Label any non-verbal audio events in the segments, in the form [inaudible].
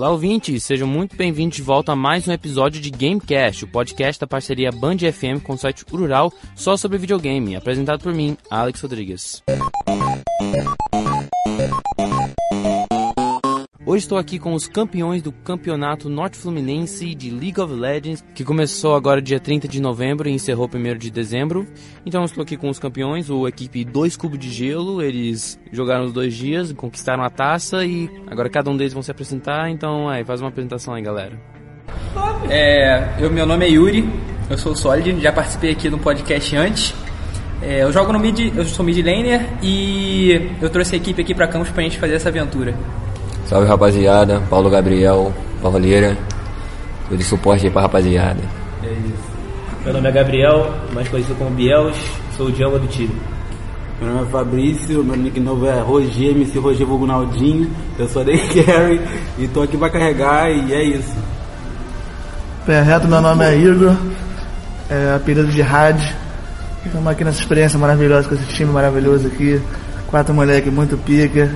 Olá, ouvintes! Sejam muito bem-vindos de volta a mais um episódio de Gamecast, o podcast da parceria Band FM com o site Rural só sobre videogame, apresentado por mim, Alex Rodrigues. Hoje estou aqui com os campeões do Campeonato Norte Fluminense de League of Legends, que começou agora dia 30 de novembro e encerrou 1 de dezembro. Então estou aqui com os campeões, o equipe Dois Cubos de Gelo, eles jogaram os dois dias, conquistaram a taça e agora cada um deles vão se apresentar, então aí, faz uma apresentação aí galera. É, eu, meu nome é Yuri, eu sou Solid, já participei aqui no podcast antes. É, eu jogo no mid, eu sou mid laner e eu trouxe a equipe aqui para Campos pra gente fazer essa aventura. Salve rapaziada, Paulo Gabriel, Pauleira, tô de suporte aí pra rapaziada. É isso. Meu nome é Gabriel, mais conhecido como Biels, sou o Django do time. Meu nome é Fabrício, meu nick novo é Roger, MC Roger Vulgunaldinho, eu sou da [laughs] Carry e tô aqui pra carregar e é isso. Pé reto, meu nome é Igor, é, apelido de rádio. Estamos aqui nessa experiência maravilhosa com esse time maravilhoso aqui. Quatro moleques muito pica.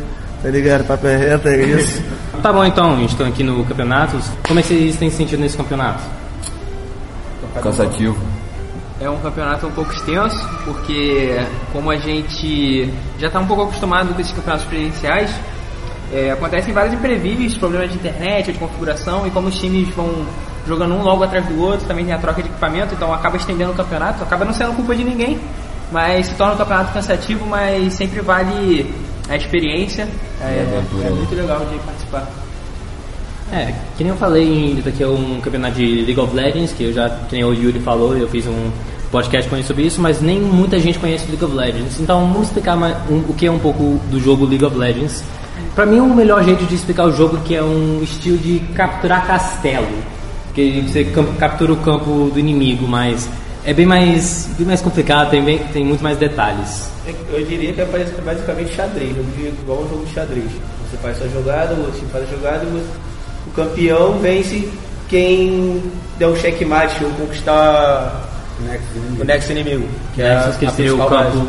Tá ligado? Papo é reto, é isso. [laughs] Tá bom então, estão aqui no campeonato. Como é que vocês têm sentido nesse campeonato? Cansativo. É um campeonato um pouco extenso, porque como a gente já está um pouco acostumado com esses campeonatos presenciais, é, acontecem vários imprevistos, problemas de internet, de configuração, e como os times vão jogando um logo atrás do outro, também tem a troca de equipamento, então acaba estendendo o campeonato, acaba não sendo culpa de ninguém, mas se torna um campeonato cansativo, mas sempre vale a experiência é, é muito legal de participar. É, que nem eu falei, isso aqui é um campeonato de League of Legends, que eu já, que nem o Yuri falou, eu fiz um podcast com ele sobre isso, mas nem muita gente conhece League of Legends. Então vamos explicar mais, um, o que é um pouco do jogo League of Legends. Para mim, o melhor jeito de explicar o jogo que é um estilo de capturar castelo, que você captura o campo do inimigo, mas é bem mais, bem mais complicado, tem, bem, tem muito mais detalhes. Eu diria que é basicamente xadrez, eu diria igual um jogo de xadrez. Você faz sua jogada, o outro time faz a jogada, o campeão vence quem der um checkmate ou conquistar o next inimigo. Que é, é que seria o campo,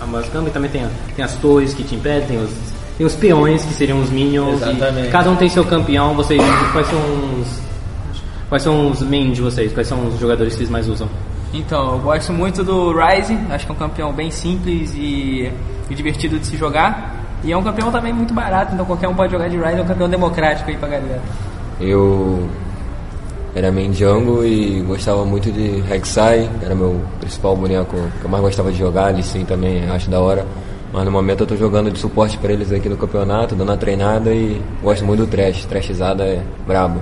a base campo, e também tem, tem as torres que te impedem, tem os, tem os peões que seriam os minions. Exatamente. cada um tem seu campeão, vocês quais são os. Quais são os main de vocês? Quais são os jogadores que vocês mais usam? Então, eu gosto muito do Ryze, acho que é um campeão bem simples e, e, divertido de se jogar. E é um campeão também muito barato, então qualquer um pode jogar de Ryze, é um campeão democrático aí pra galera. Eu era main jungle e gostava muito de Rek'Sai, era meu principal boneco que eu mais gostava de jogar, ali sim também acho da hora. Mas no momento eu tô jogando de suporte para eles aqui no campeonato, dando a treinada e gosto muito do trash, trashizada é brabo.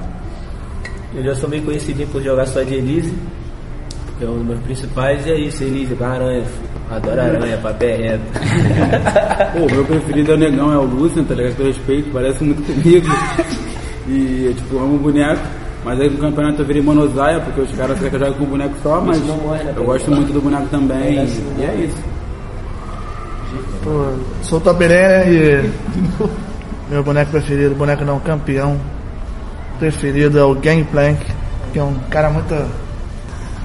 Eu já sou meio conhecidinho por jogar só de Elise, que é um dos meus principais, e é isso, Elise, com aranha. Adoro aranha, papel reto. [laughs] Pô, meu preferido é o negão, é o Lucian, tá ligado? Com respeito, parece muito comigo. E eu, tipo, amo boneco. Mas aí no campeonato eu virei monosaia, porque os caras querem que eu jogue com boneco só, mas né, eu gosto muito do boneco também. E é isso. Pô, sou o Topiré e meu boneco preferido, boneco não, campeão preferido é o Gangplank, que é um cara muito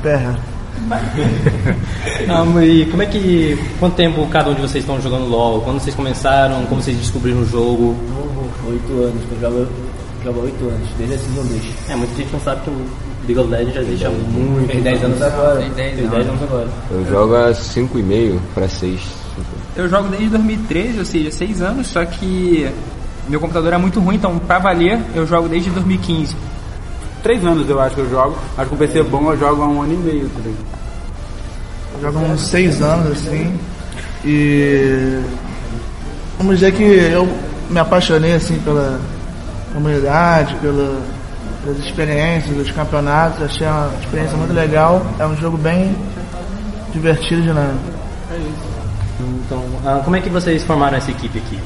Terra. [laughs] Não, e como é que. Quanto tempo cada um de vocês estão jogando LOL? Quando vocês começaram? Como vocês descobriram o jogo? Oito anos, eu jogo, jogo oito anos, desde a Season 2. É, muita gente não sabe que o League of Legends já existe há muito Tem 10 anos agora. Tem 10 anos. anos agora. Eu jogo há 5,5 para 6. Eu jogo desde 2013, ou seja, 6 anos, só que meu computador é muito ruim, então pra valer eu jogo desde 2015 três anos eu acho que eu jogo. Acho que um PC bom eu jogo há um ano e meio, tá Eu jogo há uns seis anos, assim. E vamos dizer que eu me apaixonei assim pela comunidade, pela, pelas experiências, dos campeonatos, achei uma experiência muito legal. É um jogo bem divertido de nada. É isso. Então, ah, como é que vocês formaram essa equipe aqui?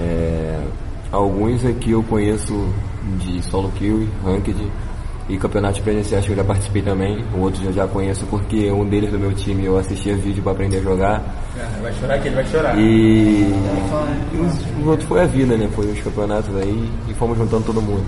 É, alguns aqui eu conheço de solo kill, ranked e campeonatos presenciais que eu já participei também. O outro eu já conheço porque um deles do meu time eu assistia vídeo para aprender a jogar. É, vai chorar que ele vai chorar. E, e os, outros foi a vida, né? Foi os campeonatos aí e fomos juntando todo mundo.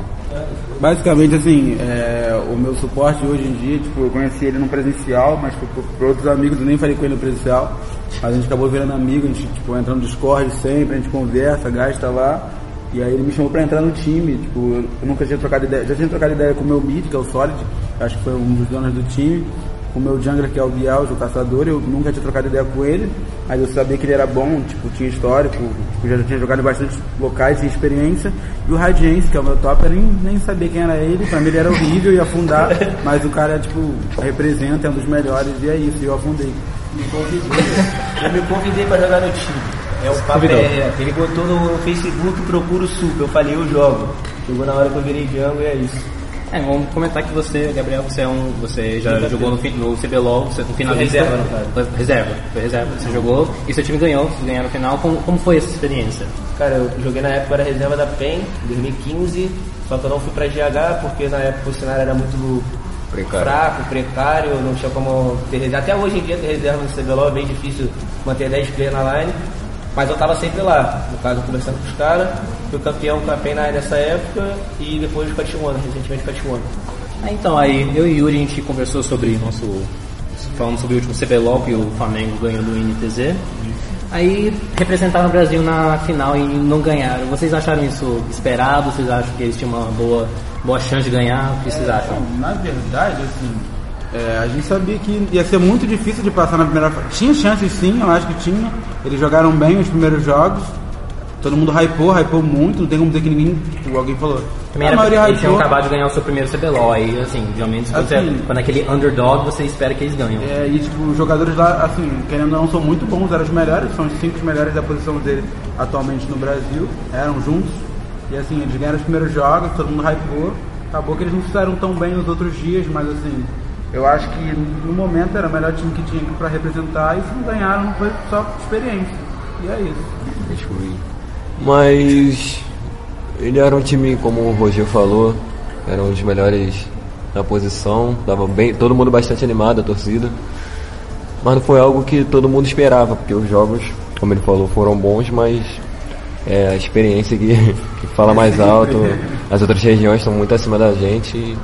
Basicamente assim, é, o meu suporte hoje em dia, tipo, eu conheci ele no presencial, mas por, por outros amigos eu nem falei com ele no presencial. Mas a gente acabou virando amigo, a gente tipo, entra no Discord sempre, a gente conversa, gasta lá. E aí ele me chamou pra entrar no time, tipo, eu nunca tinha trocado ideia, já tinha trocado ideia com o meu mid, que é o Solid, acho que foi um dos donos do time, com o meu jungler, que é o Biel, o caçador, eu nunca tinha trocado ideia com ele, aí eu sabia que ele era bom, tipo, tinha histórico, tipo, já tinha jogado em bastante locais, tinha experiência, e o Radiance, que é o meu top, eu nem, nem sabia quem era ele, pra mim ele era horrível, ia afundar, [laughs] mas o cara, tipo, representa, é um dos melhores, e é isso, e eu afundei. Me convidei. Eu me convidei pra jogar no time. É o Convidou. é, ele botou no Facebook procura o sup. Eu falei, eu jogo. Chegou na hora que eu virei Django e é isso. É, vamos comentar que você, Gabriel, você é um. Você já jogou no, no CBLOL, você no finalista. reserva, no reserva, foi reserva. Você jogou e seu time ganhou, vocês ganharam no final. Como, como foi essa experiência? Cara, eu joguei na época, era reserva da PEN, em 2015. Só que eu não fui pra GH porque na época o cenário era muito Precário. fraco, precário, não tinha como ter reserva. Até hoje em dia ter reserva no CBLOL é bem difícil manter 10 players na line. Mas eu tava sempre lá, no caso conversando com os caras, fui campeão com a PEN na- nessa época e depois com a T1, recentemente com a T1. Então, aí eu e Yuri a gente conversou sobre nosso. Falando sobre o último CBLOL que o Flamengo ganhou do INTZ. Aí representaram o Brasil na final e não ganharam. Vocês acharam isso esperado? Vocês acham que eles tinham uma boa, boa chance de ganhar? O que vocês acham? Então, na verdade, assim, é, a gente sabia que ia ser muito difícil de passar na primeira fase. Tinha chances sim, eu acho que tinha. Eles jogaram bem os primeiros jogos. Todo mundo hypou, hypou muito, não tem como dizer que ninguém, tipo, alguém falou. Também a era maioria eles tinham acabado de ganhar o seu primeiro CBLOL. Aí, assim, geralmente quando, Assim. você, quando é aquele underdog, você espera que eles ganham. É, e tipo, os jogadores lá, assim, querendo ou não, são muito bons, eram os melhores, são os cinco melhores da posição dele atualmente no Brasil, eram juntos. E assim, eles ganharam os primeiros jogos, todo mundo hypou. Acabou que eles não fizeram tão bem nos outros dias, mas assim, eu acho que no momento era o melhor time que tinha pra representar e se não ganharam não foi só experiência. E é isso. Mas ele era um time, como o Roger falou, era um dos melhores na posição, tava bem, todo mundo bastante animado, a torcida. Mas não foi algo que todo mundo esperava, porque os jogos, como ele falou, foram bons, mas é a experiência que, que fala mais alto. [laughs] As outras regiões estão muito acima da gente e,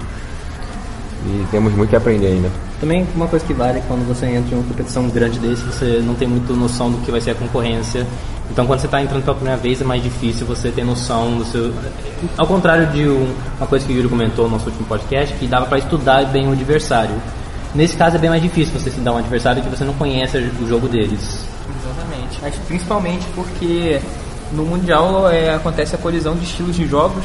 e temos muito que aprender ainda. Também uma coisa que vale é quando você entra em uma competição grande desse, você não tem muito noção do que vai ser a concorrência. Então quando você está entrando pela primeira vez é mais difícil você ter noção do seu. Ao contrário de um- uma coisa que o Yuri comentou no nosso último podcast, que dava para estudar bem o adversário. Nesse caso é bem mais difícil você estudar um adversário que você não conhece o jogo deles. Exatamente. Mas principalmente porque no Mundial é, acontece a colisão de estilos de jogos.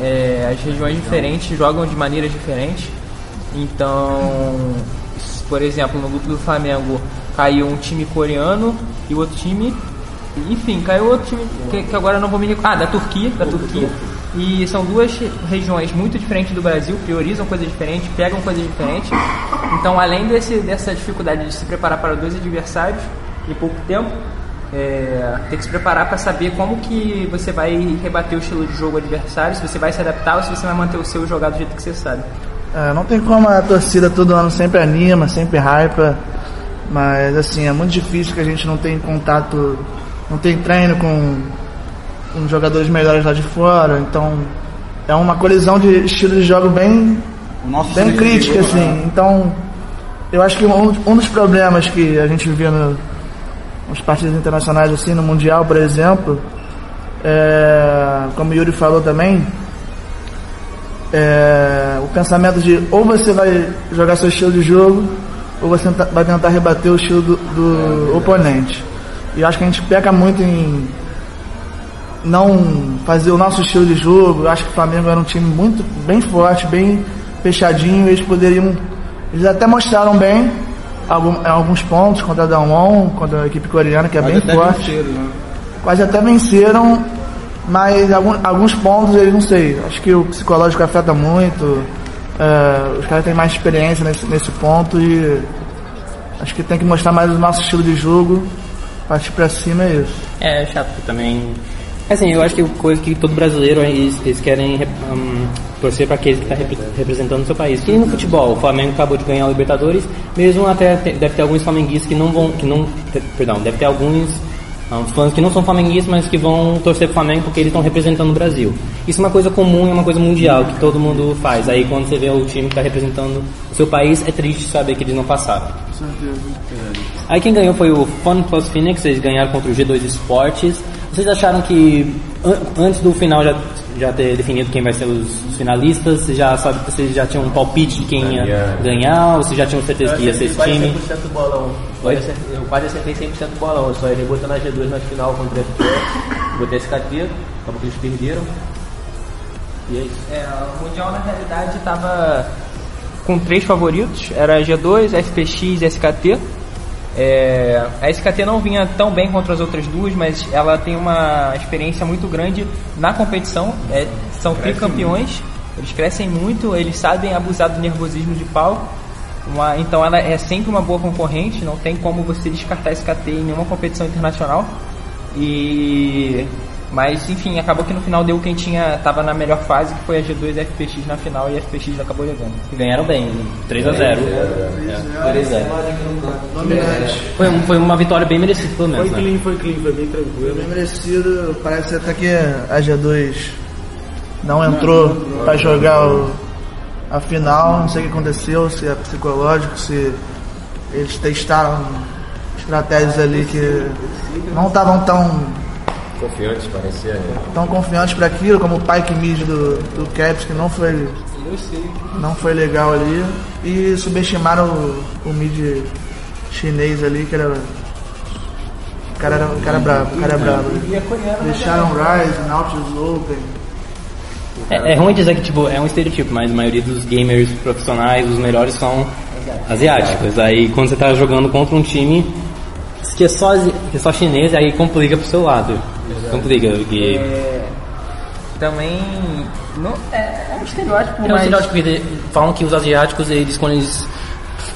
É, as regiões diferentes jogam de maneiras diferentes. Então, por exemplo, no grupo do Flamengo caiu um time coreano e outro time. Enfim, caiu outro time que, que agora não vou me recordar. Ah, da Turquia, da Turquia. E são duas regiões muito diferentes do Brasil, priorizam coisas diferentes, pegam coisas diferentes. Então, além desse, dessa dificuldade de se preparar para dois adversários em pouco tempo, é, tem que se preparar para saber como que você vai rebater o estilo de jogo adversário, se você vai se adaptar ou se você vai manter o seu jogado do jeito que você sabe. É, não tem como a torcida todo ano sempre anima, sempre hypa, mas assim, é muito difícil que a gente não tem contato, não tem treino com, com jogadores melhores lá de fora, então é uma colisão de estilo de jogo bem, bem crítica, jogou, assim. Então, eu acho que um, um dos problemas que a gente via no, nos partidos internacionais, assim, no Mundial, por exemplo, é, como o Yuri falou também, é, o pensamento de ou você vai jogar seu estilo de jogo ou você vai tentar rebater o estilo do, do oponente. E acho que a gente peca muito em não fazer o nosso estilo de jogo. Eu acho que o Flamengo era um time muito bem forte, bem fechadinho. Eles poderiam. Eles até mostraram bem algum- alguns pontos contra a Damwon, contra a equipe coreana, que é Mas bem forte venceram, né? quase até venceram, mas algum- alguns pontos eles não sei. Acho que o psicológico afeta muito. é, os caras têm mais experiência nesse, nesse ponto e acho que tem que mostrar mais o nosso estilo de jogo. Partir pra cima é isso. É chato também. Assim, eu acho que coisa que todo brasileiro eles, eles querem rep- hum, torcer para aquele que está representando o seu país. E no futebol, o Flamengo acabou de ganhar o Libertadores, mesmo até deve ter alguns flamenguistas que não vão, que não, perdão, deve ter alguns fãs que não são flamenguistas, mas que vão torcer pro Flamengo porque eles estão representando o Brasil. Isso é uma coisa comum, é uma coisa mundial que todo mundo faz. Aí quando você vê o time que está representando o seu país, é triste saber que eles não passaram. Aí quem ganhou foi o Fun Plus Phoenix, eles ganharam contra o G2 Esportes. Vocês acharam que an- antes do final já, já ter definido quem vai ser os, finalistas, vocês já, sabe, vocês já tinham um palpite de quem ia ganhar, ou vocês já tinham certeza que ia ser esse time? 100% bolão. Oi? Quase acertei- Eu quase acertei 100% bolão. Eu só errei botando a G2 na final contra o FPF. Botei SKT, acabou que eles perderam. E é isso. É, o Mundial na realidade estava com três favoritos, era G2, FPX e SKT. É, a SKT não vinha tão bem contra as outras duas, mas ela tem uma experiência muito grande na competição. É, são tricampeões, eles crescem muito, eles sabem abusar do nervosismo de pau. Uma- então ela é sempre uma boa concorrente, não tem como você descartar a SKT em nenhuma competição internacional. E mas enfim, acabou que no final deu quem tinha tava na melhor fase, que foi a G2 e a FPX na final e a FPX acabou levando. E ganharam bem, 3 a 0 Dominante. Foi, um- foi uma vitória bem merecida, pelo Foi menos. Né? clean, foi clean, foi bem Foi tranquilo. bem merecido. Parece até que a G2 não entrou para jogar o- a final. Não sei o que aconteceu, se é psicológico, se eles testaram estratégias ali que não estavam tão, Confiantes, parecia. né? tão confiantes para aquilo, como o Pike Mid do, do Caps, que não foi, não foi legal ali. E subestimaram o, o mid chinês ali, que era. O cara era, o cara é brabo, o cara é brabo. Deixaram Rise, Nautilus Open. É, é ruim dizer que tipo, é um estereotipo, mas a maioria dos gamers profissionais, os melhores são asiáticos. Aí quando você tá jogando contra um time que é só, que é só chinês, aí complica pro seu lado. Complica, porque É, também não, é, é um estereótipo, é um mas estereótipo que de- falam que os asiáticos, eles quando eles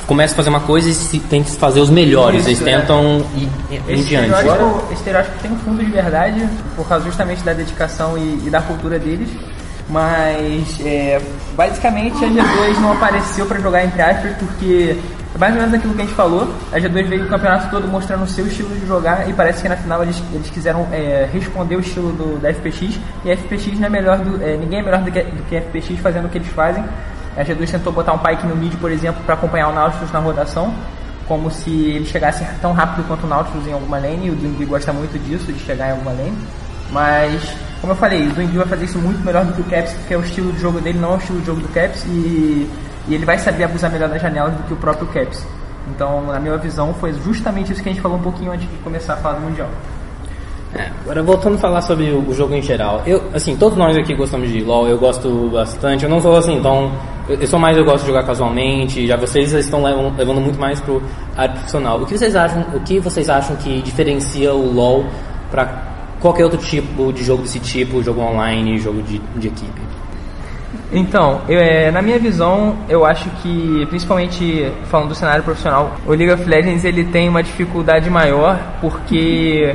começam a fazer uma coisa, eles se- tentam fazer os melhores, eles Isso, é. tentam ir em Esse diante. estereótipo, estereótipo tem um fundo de verdade, por causa justamente da dedicação e, e da cultura deles. Mas é, basicamente a G2 não apareceu para jogar entre aspas porque mais ou menos aquilo que a gente falou. A G2 veio o campeonato todo mostrando o seu estilo de jogar e parece que na final eles, eles quiseram é, responder o estilo do, da FPX e a FPX não é melhor do, é, ninguém é melhor do que, do que a FPX fazendo o que eles fazem. A G2 tentou botar um Pike no mid, por exemplo, para acompanhar o Nautilus na rotação como se ele chegasse tão rápido quanto o Nautilus em alguma lane, e o Duimbi gosta muito disso, de chegar em alguma lane. Mas, como eu falei, o Duimbi vai fazer isso muito melhor do que o Caps, porque é o estilo de jogo dele, não é o estilo de jogo do Caps, e, e ele vai saber abusar melhor das janelas do que o próprio Caps. Então, na minha visão, foi justamente isso que a gente falou um pouquinho antes de começar a falar do Mundial. É, agora voltando a falar sobre o, jogo em geral, eu, assim, todos nós aqui gostamos de LoL, eu gosto bastante, eu não sou assim, então, eu, eu sou mais, eu gosto de jogar casualmente, já vocês estão levando, levando muito mais pro área profissional. O que vocês acham, o que vocês acham que diferencia o LoL para qualquer outro tipo de jogo desse tipo, jogo online, jogo de, de equipe? Então, eu, é, na minha visão, eu acho que, principalmente falando do cenário profissional, o League of Legends ele tem uma dificuldade maior porque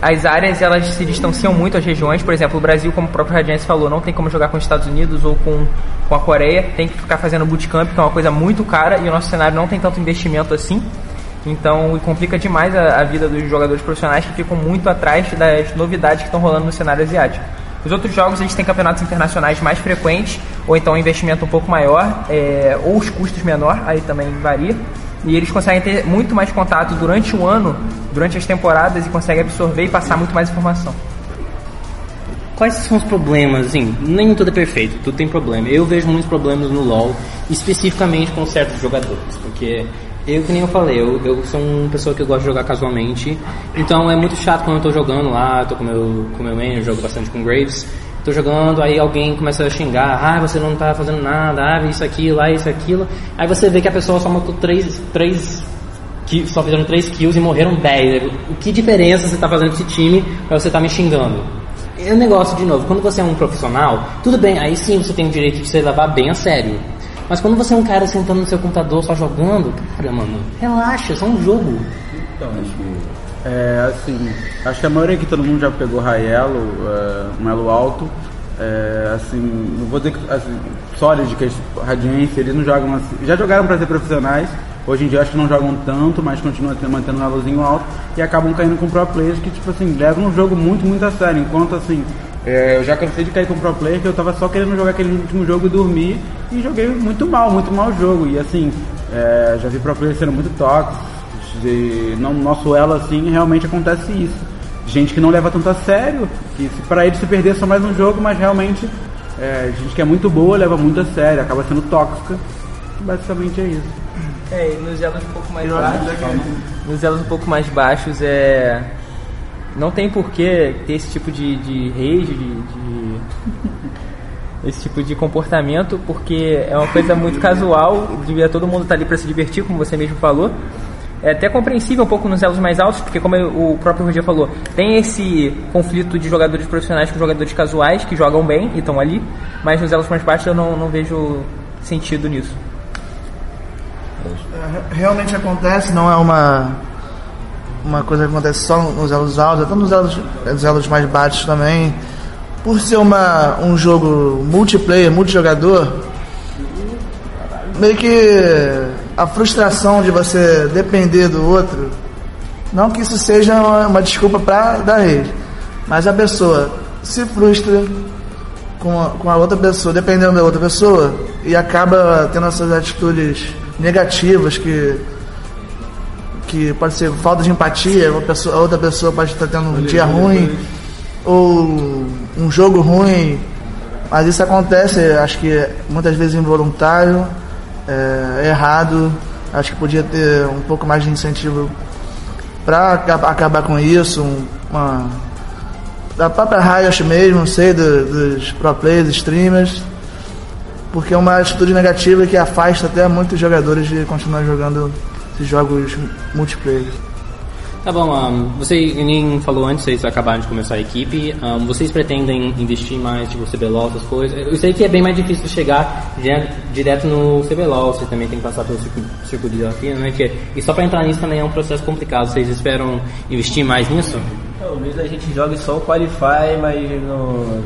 as áreas elas se distanciam muito as regiões. Por exemplo, o Brasil, como o próprio Radiance falou, não tem como jogar com os Estados Unidos ou com, com a Coreia, tem que ficar fazendo bootcamp, que é uma coisa muito cara e o nosso cenário não tem tanto investimento assim. Então, complica demais a, a vida dos jogadores profissionais que ficam muito atrás das novidades que estão rolando no cenário asiático. Os outros jogos eles têm campeonatos internacionais mais frequentes, ou então um investimento um pouco maior, é, ou os custos menor, aí também varia. E eles conseguem ter muito mais contato durante o ano, durante as temporadas, e conseguem absorver e passar muito mais informação. Quais são os problemas? Assim, nem tudo é perfeito, tudo tem problema. Eu vejo muitos problemas no LoL, especificamente com certos jogadores, porque eu, que nem eu falei, eu, eu sou uma pessoa que eu gosto de jogar casualmente, então é muito chato quando eu tô jogando lá, tô com meu, com meu main, eu jogo bastante com Graves, tô jogando, aí alguém começa a xingar, ah, você não tá fazendo nada, ah, isso, aquilo, ah, isso, aquilo, aí você vê que a pessoa só matou três, três que só fizeram 3 kills e morreram 10. O que diferença você tá fazendo esse time pra você tá me xingando? É um negócio, de novo, quando você é um profissional, tudo bem, aí sim você tem o direito de se levar bem a sério. Mas quando você é um cara sentando no seu computador só jogando, cara, mano, relaxa, é só um jogo. Então, é assim, acho que a maioria que todo mundo já pegou high elo, é, um elo alto. É, assim, não vou dizer que assim, Solid, que é Radiance, eles não jogam assim. Já jogaram para ser profissionais, Hoje em dia acho que não jogam tanto, mas continuam te- mantendo um levelzinho alto e acabam caindo com pro players que, tipo assim, levam um jogo muito, muito a sério. Enquanto assim, é, eu já cansei de cair com pro player que eu tava só querendo jogar aquele último jogo e dormir e joguei muito mal, muito mal o jogo. E assim, é, já vi pro players sendo muito tóxicos. E no nosso elo assim realmente acontece isso. Gente que não leva tanto a sério, que se, pra eles se perder é só mais um jogo, mas realmente é, gente que é muito boa leva muito a sério, acaba sendo tóxica. Basicamente é isso. É, e nos elos um pouco mais baixos. Nos elos um pouco mais baixos é. Não tem porquê ter esse tipo de, de rage, de, de- esse tipo de comportamento, porque é uma coisa muito casual, devia todo mundo estar ali para se divertir, como você mesmo falou. É até compreensível um pouco nos elos mais altos, porque como o próprio Roger falou, tem esse conflito de jogadores profissionais com jogadores casuais que jogam bem e estão ali, mas nos elos mais baixos eu não, não vejo sentido nisso. É, realmente acontece, não é uma uma coisa que acontece só nos elos altos, até nos elos, nos elos mais baixos também. Por ser uma, um jogo multiplayer, multijogador, meio que a frustração de você depender do outro, não que isso seja uma, uma desculpa para dar rede, mas a pessoa se frustra com com a outra pessoa, dependendo da outra pessoa, e acaba tendo essas atitudes negativas que que pode ser falta de empatia, uma pessoa, a outra pessoa pode estar tendo um dia ruim ou um jogo ruim, mas isso acontece, acho que muitas vezes involuntário, é, errado, acho que podia ter um pouco mais de incentivo para acabar com isso, um- uma da própria Riot mesmo, não sei, do- dos pro players, streamers, porque é uma atitude negativa que afasta até muitos jogadores de continuar jogando jogos multiplayer. Tá bom, ahn, você nem falou antes, vocês acabaram de começar a equipe. ahn, vocês pretendem investir mais, tipo, CBLOL, essas coisas? Eu sei que é bem mais difícil chegar dire- direto no CBLOL, você também tem que passar pelo circuito, de desafio, né? Que, e só pra entrar nisso também é um processo complicado. Vocês esperam investir mais nisso? Talvez a gente jogue só o Qualify, mas no-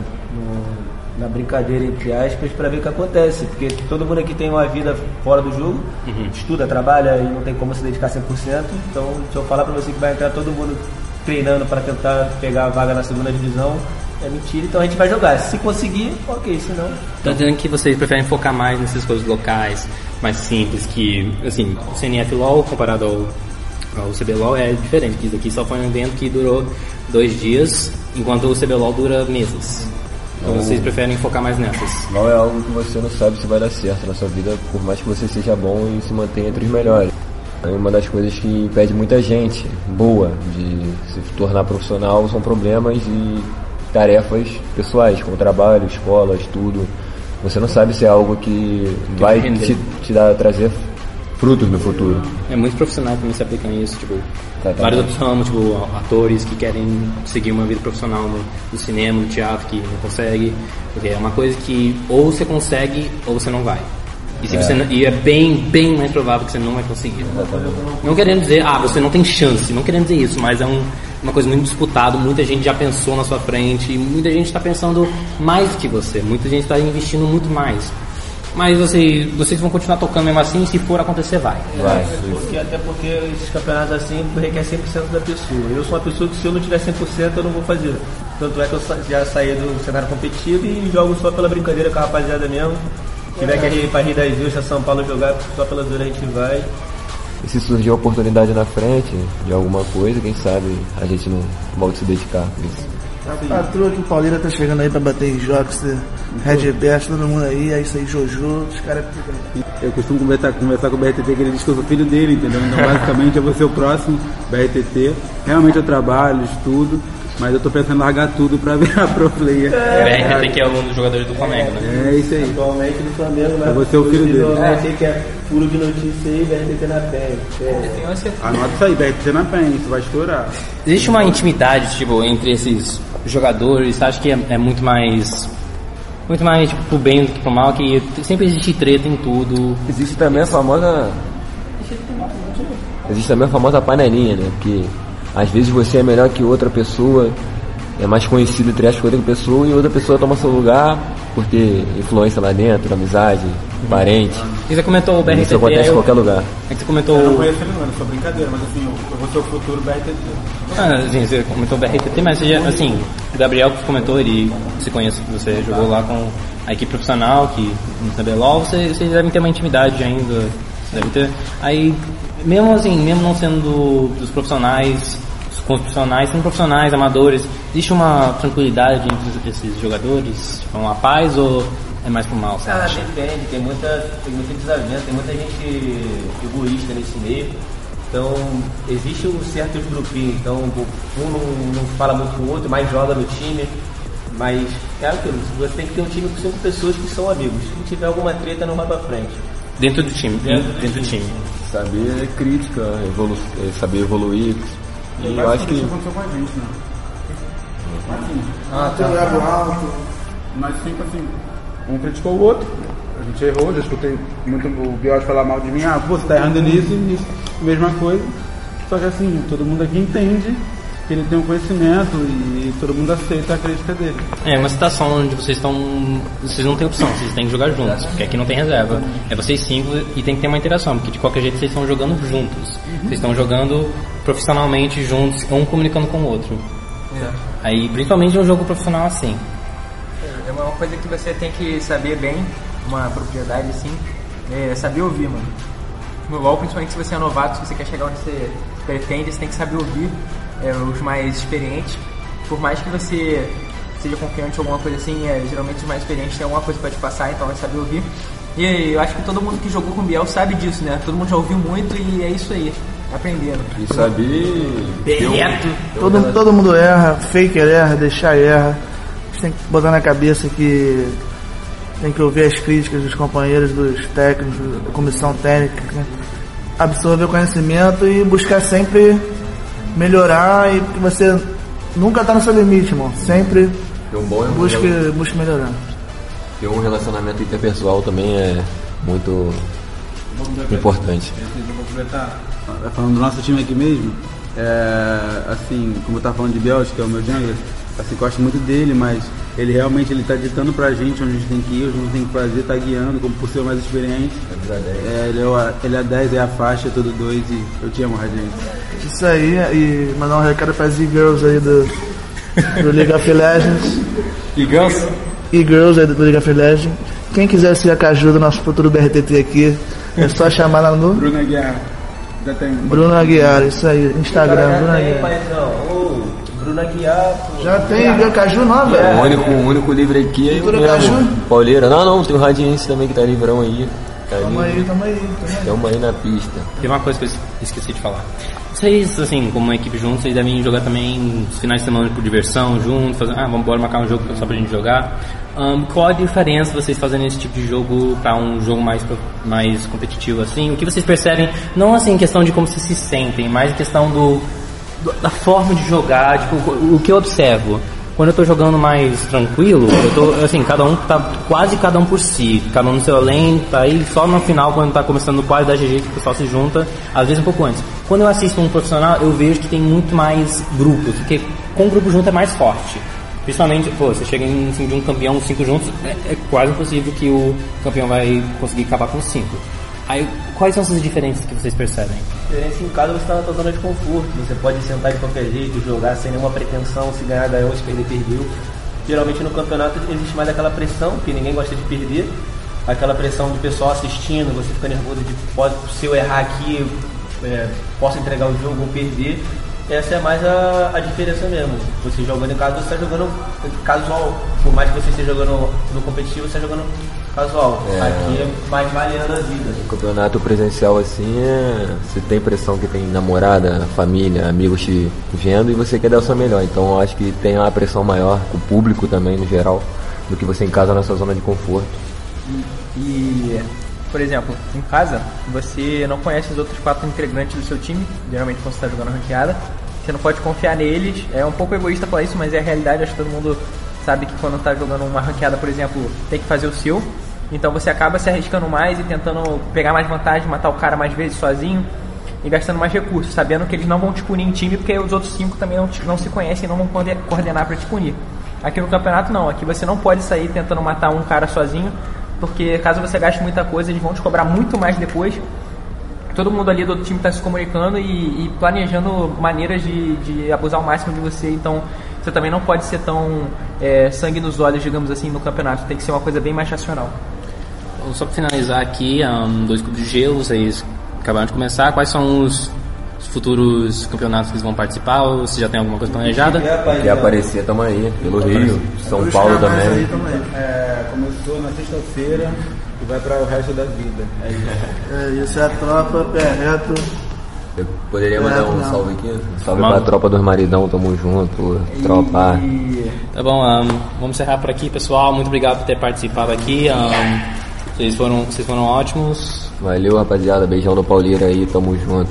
na brincadeira, entre aspas, para ver o que acontece. Porque todo mundo aqui tem uma vida fora do jogo, estuda, trabalha e não tem como se dedicar 100%. Então, se eu falar para você que vai entrar todo mundo treinando para tentar pegar a vaga na segunda divisão, é mentira. Então a gente vai jogar. Se conseguir, ok, se não. Tá dizendo que vocês preferem focar mais nessas coisas locais, mais simples, que, assim, o CNF LOL comparado ao, ao CBLOL é diferente, que isso aqui só foi um evento que durou dois dias, enquanto o CBLOL dura meses. Então vocês preferem focar mais nessas. Não é algo que você não sabe se vai dar certo na sua vida, por mais que você seja bom e se mantenha entre os melhores. É uma das coisas que impede muita gente boa de se tornar profissional são problemas e tarefas pessoais, como trabalho, escola, estudo. Você não sabe se é algo que vai render. te, te dar, trazer frutos no futuro. É muito profissional também se aplicam nisso, tipo, Tá, tá. vários outros ramos, tipo, atores que querem seguir uma vida profissional no, no cinema, no teatro, que não consegue, porque é uma coisa que ou você consegue ou você não vai. E, se Você não- e é bem, bem mais provável que você não vai conseguir. Não querendo dizer, ah, você não tem chance, não querendo dizer isso, mas é um- uma coisa muito disputada, muita gente já pensou na sua frente, e muita gente está pensando mais que você, muita gente está investindo muito mais. Mas vocês, vocês vão continuar tocando mesmo assim, se for acontecer, vai. Vai. Porque, até porque esses campeonatos assim requer 100% da pessoa. Eu sou uma pessoa que se eu não tiver 100% eu não vou fazer. Tanto é que eu já saí do cenário competitivo e jogo só pela brincadeira com a rapaziada mesmo. Se tiver que ir pra Rio das Ostras, São Paulo jogar, só pela zoeira a gente vai. E se surgir a oportunidade na frente de alguma coisa, quem sabe a gente não volta a se dedicar a isso. A patroa que o Pauleira tá chegando aí pra bater em jogos, Red Best, todo mundo aí, é isso aí, Jojo, os caras ficam. Eu costumo conversar, conversar com o BRTT que ele diz que eu sou filho dele, entendeu? Então basicamente eu vou ser o próximo BRTT. Realmente eu trabalho, estudo, mas eu tô pensando em largar tudo pra virar pro player. BRT que é um dos jogadores do Flamengo, né? É isso aí. Atualmente no Flamengo, mas Eu vou ser o filho dele. BRT que é puro de notícia aí, BRT na pele. É. Anota isso aí, BRTT na PEN, isso vai estourar. Existe uma intimidade, tipo, entre esses jogadores, você acha que é, é muito mais. Muito mais tipo, pro bem do que pro mal, que sempre existe treta em tudo. Existe também a famosa. Existe também a famosa panelinha, né? Porque às vezes você é melhor que outra pessoa, é mais conhecido entre aspas que outra pessoa, e outra pessoa toma seu lugar, por ter influência lá dentro, amizade, parente. E você comentou o BRTT. Isso acontece aí em eu- qualquer lugar. É que você comentou. Eu não conheço ele não, é só brincadeira, mas assim, eu, eu vou ser o futuro BRTT. Ah, assim, você comentou o BRTT, mas você já, assim, o Gabriel que comentou, ele se conhece, você jogou lá com a equipe profissional, que no CBLOL, você- vocês devem ter uma intimidade ainda, você deve ter. Aí, mesmo assim, mesmo não sendo do- dos profissionais, com os profissionais, sendo profissionais, amadores, existe uma tranquilidade entre esses jogadores? Tipo, uma paz ou é mais pro mal, você Ah, depende, tem muita, tem muita desavença, tem muita gente egoísta nesse meio. Então, existe um certos grupinhos, então um não, não fala muito com o outro, mas joga no time. Mas é aquilo, você tem que ter um time com cinco pessoas que são amigos. Se tiver alguma treta, não vai pra frente. Dentro do time, Dentro dentro, do do time. Saber crítica, evolu é, saber evoluir. E eu acho que Isso aconteceu com a gente, né? Assim, Ah, um ego alto. nós sempre assim, um criticou o outro. A gente errou, já escutei muito o Bios falar mal de mim, ah, pô, você tá errando nisso e nisso. Mesma coisa. Só que assim, todo mundo aqui entende que ele tem um conhecimento e todo mundo aceita a crítica dele. É uma situação onde vocês estão. Vocês não têm opção, vocês têm que jogar juntos, porque aqui não tem reserva. É vocês cinco e tem que ter uma interação, porque de qualquer jeito vocês estão jogando juntos. Vocês estão jogando profissionalmente juntos, um comunicando com o outro. Aí, principalmente um jogo profissional assim. É uma coisa que você tem que saber bem, uma propriedade assim, é saber ouvir, mano. No LoL, principalmente se você é novato, se você quer chegar onde você pretende, você tem que saber ouvir é, os mais experientes. Por mais que você seja confiante ou alguma coisa assim, é, geralmente os mais experientes têm alguma coisa pra te passar, então é saber ouvir. E eu acho que todo mundo que jogou com o Biel sabe disso, né? Todo mundo já ouviu muito e é isso aí, aprendendo. e saber Direto. Todo, todo mundo erra, faker erra, deixar erra. A gente tem que botar na cabeça que tem que ouvir as críticas dos companheiros, dos técnicos, da comissão técnica, né? absorver o conhecimento e buscar sempre melhorar e que você nunca tá no seu limite, irmão. Sempre um bom busque, busque melhorar. ter um relacionamento interpessoal também é muito importante. Aproveitar. Falando do nosso time aqui mesmo, é, assim, como eu tava falando de que é o meu jungler, assim, gosto muito dele, mas ele realmente ele tá ditando pra gente onde a gente tem que ir, onde a gente tem que fazer, tá guiando, como por ser mais experiente. É, ele, é o, ele é 10, é a faixa, é tudo 2 e eu te amo, Radinho. Isso aí, e mandar um recado para as e-girls aí do, do League of Legends. E girls? E-girls aí do League of Legends. Quem quiser ser a Caju do nosso futuro BRTT aqui, é só chamar lá no Bruna Guiar, já tem. Bruno Aguiar, isso aí, Instagram, tem, Aguiar. Bruno Aguiar. pô. Já tem viu, Caju nova? O único, o único livre aqui é eu mesmo. Caju? Pauleira. Não, não, tem o Radiense também que tá livrão aí. Tá Tamo livre. aí, tamo aí, tamo aí. Tamo aí na pista. Tem uma coisa que eu esqueci de falar. Vocês, assim, como uma equipe juntos, vocês devem jogar também os finais de semana por diversão, juntos, fazer, ah, vamos embora marcar um jogo só pra gente jogar. Ahn, qual a diferença vocês fazendo esse tipo de jogo pra um jogo mais, mais competitivo, assim? O que vocês percebem, não assim em questão de como vocês se sentem, mas em questão do- da forma de jogar, tipo, o, que eu observo. Quando eu tô jogando mais tranquilo, eu tô, assim, cada um tá, quase cada um por si, cada um no seu lane, tá aí só no final, quando tá começando quadro da GG, que o pessoal se junta, às vezes um pouco antes. Quando eu assisto um profissional, eu vejo que tem muito mais grupos, porque com o grupo junto é mais forte. Principalmente, pô, você chega em assim, de um campeão, cinco juntos, é, é quase impossível que o campeão vai conseguir acabar com cinco. Aí, quais são essas diferenças que vocês percebem? Diferença em casa você está na tua zona de conforto. Você pode sentar de qualquer jeito, jogar sem nenhuma pretensão, se ganhar, ganhou, se perder, perdeu. Geralmente no campeonato existe mais aquela pressão, que ninguém gosta de perder. Aquela pressão do pessoal assistindo, você fica nervoso de pode, se eu errar aqui, é, posso entregar o jogo ou perder. Essa é mais a, a diferença mesmo. Você jogando em casa, você está jogando casual. Por mais que você esteja jogando no competitivo, você está jogando casual. É. Aqui é mais valendo a vida. O campeonato presencial assim é. Você tem impressão que tem namorada, família, amigos te vendo e você quer dar o seu melhor. Então eu acho que tem uma pressão maior com o público também no geral do que você em casa na sua zona de conforto. E, por exemplo, em casa, você não conhece os outros quatro integrantes do seu time, geralmente quando você está jogando ranqueada. Você não pode confiar neles. É um pouco egoísta falar isso, mas é a realidade. Acho que todo mundo sabe que quando está jogando uma ranqueada, por exemplo, tem que fazer o seu. Então você acaba se arriscando mais e tentando pegar mais vantagem, matar o cara mais vezes sozinho e gastando mais recursos, sabendo que eles não vão te punir em time porque os outros cinco também não, te- não se conhecem e não vão coorde- coordenar para te punir. Aqui no campeonato não, aqui você não pode sair tentando matar um cara sozinho, porque caso você gaste muita coisa, eles vão te cobrar muito mais depois. Todo mundo ali do outro time está se comunicando e, e planejando maneiras de, de, abusar ao máximo de você, então você também não pode ser tão é, sangue nos olhos, digamos assim, no campeonato. Tem que ser uma coisa bem mais racional. Só para finalizar aqui, um, dois clubes de gelo, vocês acabaram de começar. Quais são os futuros campeonatos que eles vão participar? Ou se já tem alguma coisa planejada? Quer aparecer, tamo aí. Pelo Rio, São Paulo também. também. É, começou na sexta-feira e vai para o resto da vida. É isso. É isso, é a tropa, pé reto. Eu poderia mandar um não. salve aqui? Salve pra tropa dos maridão, tamo junto. Tropa. Tá bom, um, vamos encerrar por aqui, pessoal. Muito obrigado por ter participado aqui. Um, vocês, foram, vocês foram ótimos. Valeu, rapaziada. Beijão do Pauleira aí, tamo junto.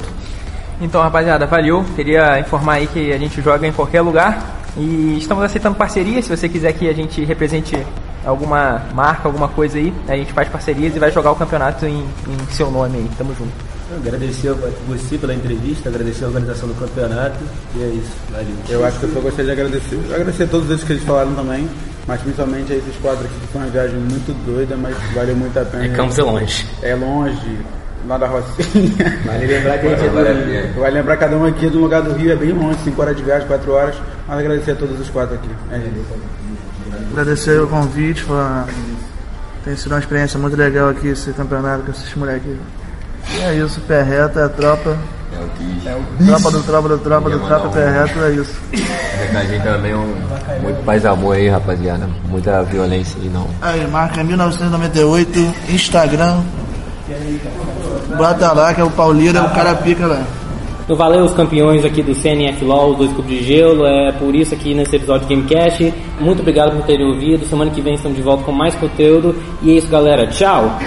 Então, rapaziada, valeu. Queria informar aí que a gente joga em qualquer lugar e estamos aceitando parcerias. Se você quiser que a gente represente alguma marca, alguma coisa aí, a gente faz parcerias e vai jogar o campeonato em, em seu nome aí. Tamo junto. Agradecer a você pela entrevista, agradecer a organização do campeonato e é isso, valeu. Eu acho que eu só gostaria de agradecer. Agradecer a todos esses que eles falaram também, mas principalmente a esses quatro aqui que foi uma viagem muito doida, mas valeu muito a pena. É Campos é longe. É longe, lá da Rocinha. Vale lembrar que a gente é do Rio. Vai lembrar cada um aqui do lugar do Rio, é bem longe, 5 horas de viagem, 4 horas, mas agradecer a todos os quatro aqui. É isso. Agradecer o convite, foi uma- tem sido uma experiência muito legal aqui esse campeonato com esses moleques. E é isso, pé reto, é a tropa. É o que Tropa do tropa do tropa do tropa, pé reto, é isso. a gente também é um, muito paz amor aí, rapaziada. Muita violência aí não. Aí, marca 1998, Instagram. Bota lá que é o Paulira, o cara pica lá. Então, valeu os campeões aqui do CNF LOL, dois clubes de gelo. É por isso aqui nesse episódio de Gamecast. Muito obrigado por terem ouvido. Semana que vem estamos de volta com mais conteúdo. E é isso, galera. Tchau!